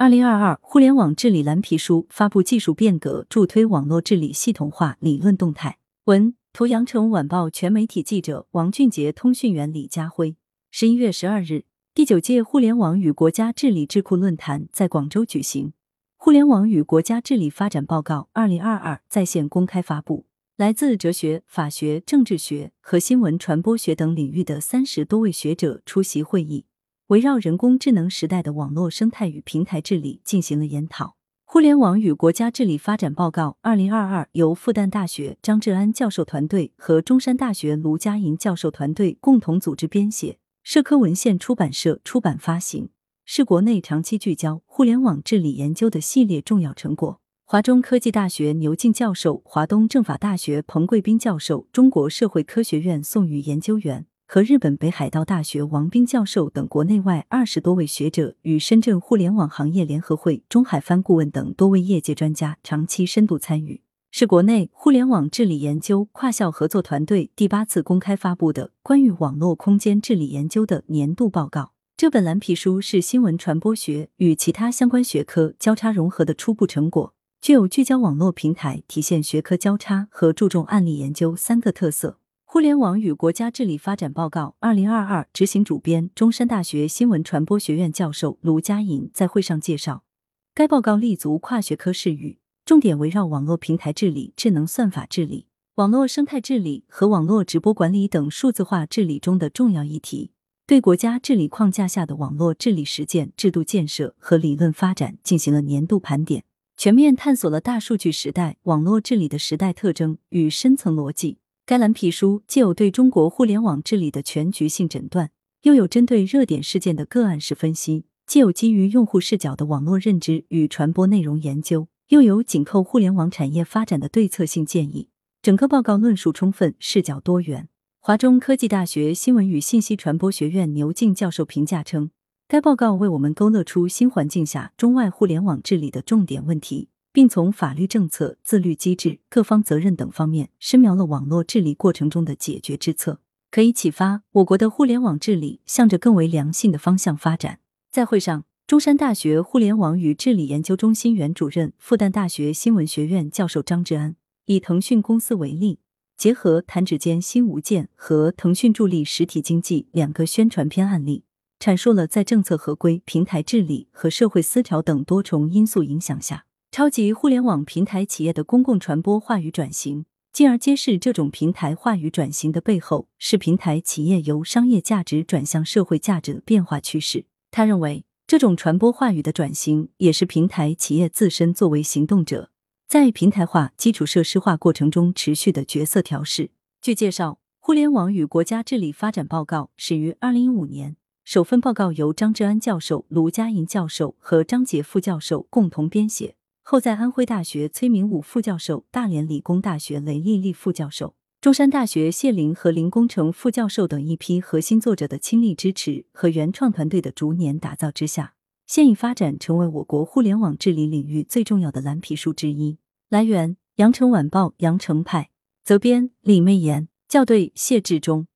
二零二二互联网治理蓝皮书发布技术变革，助推网络治理系统化理论动态。文图：羊城晚报全媒体记者王俊杰，通讯员李家辉。十一月十二日，第九届互联网与国家治理智库论坛在广州举行。互联网与国家治理发展报告二零二二在线公开发布，来自哲学、法学、政治学和新闻传播学等领域的三十多位学者出席会议。围绕人工智能时代的网络生态与平台治理进行了研讨。《互联网与国家治理发展报告（二零二二）》由复旦大学张志安教授团队和中山大学卢嘉莹教授团队共同组织编写，社科文献出版社出版发行，是国内长期聚焦互联网治理研究的系列重要成果。华中科技大学牛静教授、华东政法大学彭贵斌教授、中国社会科学院宋宇研究员。和日本北海道大学王斌教授等国内外二十多位学者与深圳互联网行业联合会中海帆顾问等多位业界专家长期深度参与，是国内互联网治理研究跨校合作团队第八次公开发布的关于网络空间治理研究的年度报告。这本蓝皮书是新闻传播学与其他相关学科交叉融合的初步成果，具有聚焦网络平台、体现学科交叉和注重案例研究三个特色。互联网与国家治理发展报告二零二二执行主编、中山大学新闻传播学院教授卢佳颖在会上介绍，该报告立足跨学科视域，重点围绕网络平台治理、智能算法治理、网络生态治理和网络直播管理等数字化治理中的重要议题，对国家治理框架下的网络治理实践、制度建设和理论发展进行了年度盘点，全面探索了大数据时代网络治理的时代特征与深层逻辑。该蓝皮书既有对中国互联网治理的全局性诊断，又有针对热点事件的个案式分析；既有基于用户视角的网络认知与传播内容研究，又有紧扣互联网产业发展的对策性建议。整个报告论述充分，视角多元。华中科技大学新闻与信息传播学院牛静教授评价称，该报告为我们勾勒出新环境下中外互联网治理的重点问题。并从法律政策、自律机制、各方责任等方面深描了网络治理过程中的解决之策，可以启发我国的互联网治理向着更为良性的方向发展。在会上，中山大学互联网与治理研究中心原主任、复旦大学新闻学院教授张志安以腾讯公司为例，结合弹指间新无间和腾讯助力实体经济两个宣传片案例，阐述了在政策合规、平台治理和社会思潮等多重因素影响下。超级互联网平台企业的公共传播话语转型，进而揭示这种平台话语转型的背后是平台企业由商业价值转向社会价值的变化趋势。他认为，这种传播话语的转型也是平台企业自身作为行动者，在平台化、基础设施化过程中持续的角色调试。据介绍，《互联网与国家治理发展报告》始于二零一五年，首份报告由张志安教授、卢佳莹教授和张杰副教授共同编写。后在安徽大学崔明武副教授、大连理工大学雷丽丽副教授、中山大学谢林和林工程副教授等一批核心作者的倾力支持和原创团队的逐年打造之下，现已发展成为我国互联网治理领域最重要的蓝皮书之一。来源：羊城晚报羊城派，责编：李媚妍，校对：谢志忠。